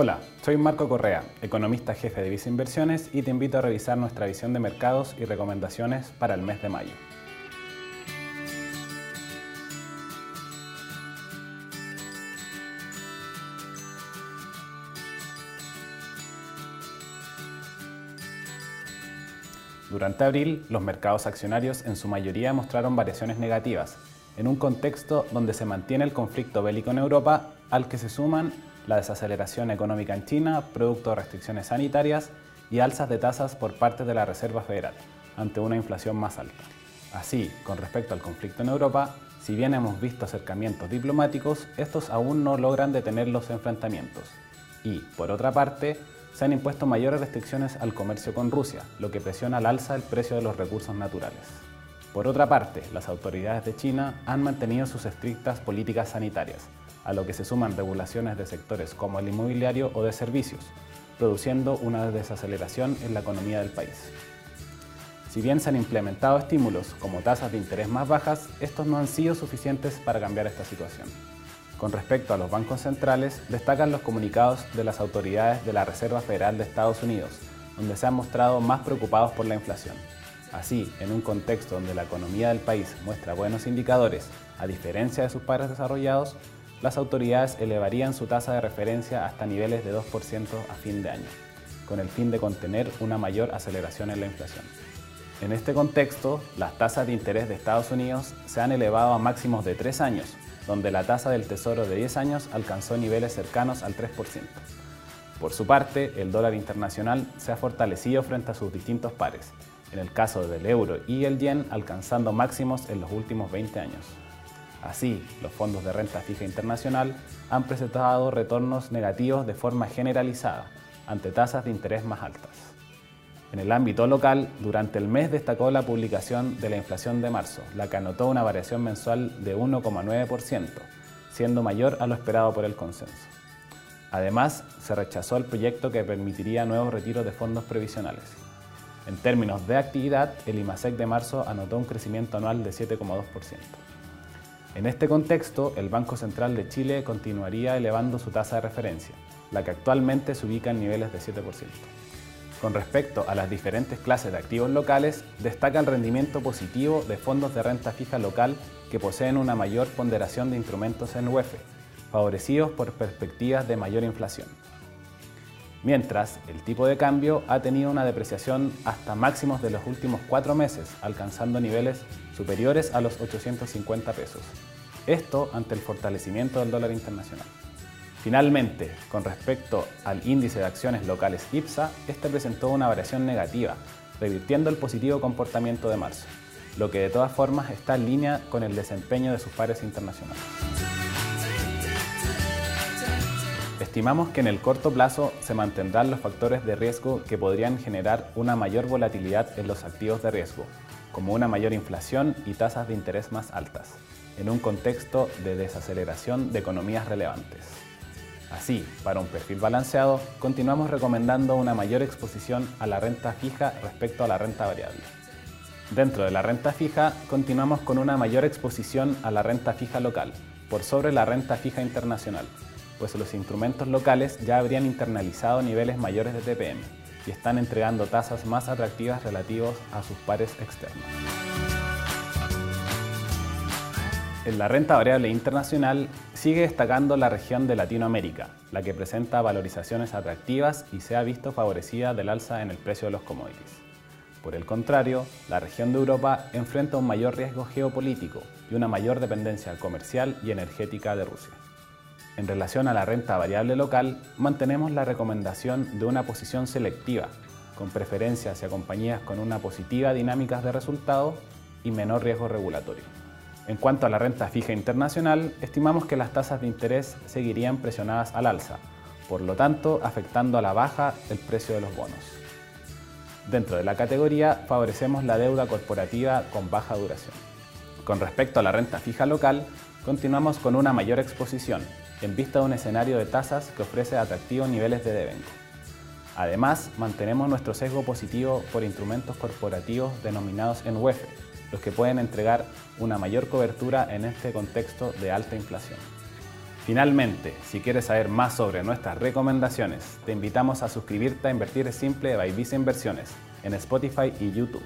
Hola, soy Marco Correa, economista jefe de Visa Inversiones y te invito a revisar nuestra visión de mercados y recomendaciones para el mes de mayo. Durante abril, los mercados accionarios en su mayoría mostraron variaciones negativas, en un contexto donde se mantiene el conflicto bélico en Europa, al que se suman la desaceleración económica en China, producto de restricciones sanitarias y alzas de tasas por parte de la Reserva Federal, ante una inflación más alta. Así, con respecto al conflicto en Europa, si bien hemos visto acercamientos diplomáticos, estos aún no logran detener los enfrentamientos. Y, por otra parte, se han impuesto mayores restricciones al comercio con Rusia, lo que presiona al alza el precio de los recursos naturales. Por otra parte, las autoridades de China han mantenido sus estrictas políticas sanitarias, a lo que se suman regulaciones de sectores como el inmobiliario o de servicios, produciendo una desaceleración en la economía del país. Si bien se han implementado estímulos como tasas de interés más bajas, estos no han sido suficientes para cambiar esta situación. Con respecto a los bancos centrales, destacan los comunicados de las autoridades de la Reserva Federal de Estados Unidos, donde se han mostrado más preocupados por la inflación. Así, en un contexto donde la economía del país muestra buenos indicadores, a diferencia de sus pares desarrollados, las autoridades elevarían su tasa de referencia hasta niveles de 2% a fin de año, con el fin de contener una mayor aceleración en la inflación. En este contexto, las tasas de interés de Estados Unidos se han elevado a máximos de 3 años, donde la tasa del Tesoro de 10 años alcanzó niveles cercanos al 3%. Por su parte, el dólar internacional se ha fortalecido frente a sus distintos pares, en el caso del euro y el yen alcanzando máximos en los últimos 20 años. Así, los fondos de renta fija internacional han presentado retornos negativos de forma generalizada ante tasas de interés más altas. En el ámbito local, durante el mes destacó la publicación de la inflación de marzo, la que anotó una variación mensual de 1,9%, siendo mayor a lo esperado por el consenso. Además, se rechazó el proyecto que permitiría nuevos retiros de fondos previsionales. En términos de actividad, el IMASEC de marzo anotó un crecimiento anual de 7,2%. En este contexto, el Banco Central de Chile continuaría elevando su tasa de referencia, la que actualmente se ubica en niveles de 7%. Con respecto a las diferentes clases de activos locales, destaca el rendimiento positivo de fondos de renta fija local que poseen una mayor ponderación de instrumentos en UEF, favorecidos por perspectivas de mayor inflación. Mientras, el tipo de cambio ha tenido una depreciación hasta máximos de los últimos cuatro meses, alcanzando niveles superiores a los 850 pesos. Esto ante el fortalecimiento del dólar internacional. Finalmente, con respecto al índice de acciones locales IPSA, este presentó una variación negativa, revirtiendo el positivo comportamiento de marzo, lo que de todas formas está en línea con el desempeño de sus pares internacionales. Estimamos que en el corto plazo se mantendrán los factores de riesgo que podrían generar una mayor volatilidad en los activos de riesgo, como una mayor inflación y tasas de interés más altas, en un contexto de desaceleración de economías relevantes. Así, para un perfil balanceado, continuamos recomendando una mayor exposición a la renta fija respecto a la renta variable. Dentro de la renta fija, continuamos con una mayor exposición a la renta fija local, por sobre la renta fija internacional, pues los instrumentos locales ya habrían internalizado niveles mayores de TPM y están entregando tasas más atractivas relativos a sus pares externos. En la renta variable internacional sigue destacando la región de Latinoamérica, la que presenta valorizaciones atractivas y se ha visto favorecida del alza en el precio de los commodities. Por el contrario, la región de Europa enfrenta un mayor riesgo geopolítico y una mayor dependencia comercial y energética de Rusia. En relación a la renta variable local, mantenemos la recomendación de una posición selectiva, con preferencia hacia compañías con una positiva dinámica de resultados y menor riesgo regulatorio. En cuanto a la renta fija internacional, estimamos que las tasas de interés seguirían presionadas al alza, por lo tanto afectando a la baja el precio de los bonos. Dentro de la categoría favorecemos la deuda corporativa con baja duración. Con respecto a la renta fija local, continuamos con una mayor exposición, en vista de un escenario de tasas que ofrece atractivos niveles de devengo. Además, mantenemos nuestro sesgo positivo por instrumentos corporativos denominados en UEF, los que pueden entregar una mayor cobertura en este contexto de alta inflación. Finalmente, si quieres saber más sobre nuestras recomendaciones, te invitamos a suscribirte a Invertir Simple de Byvisa Inversiones en Spotify y YouTube.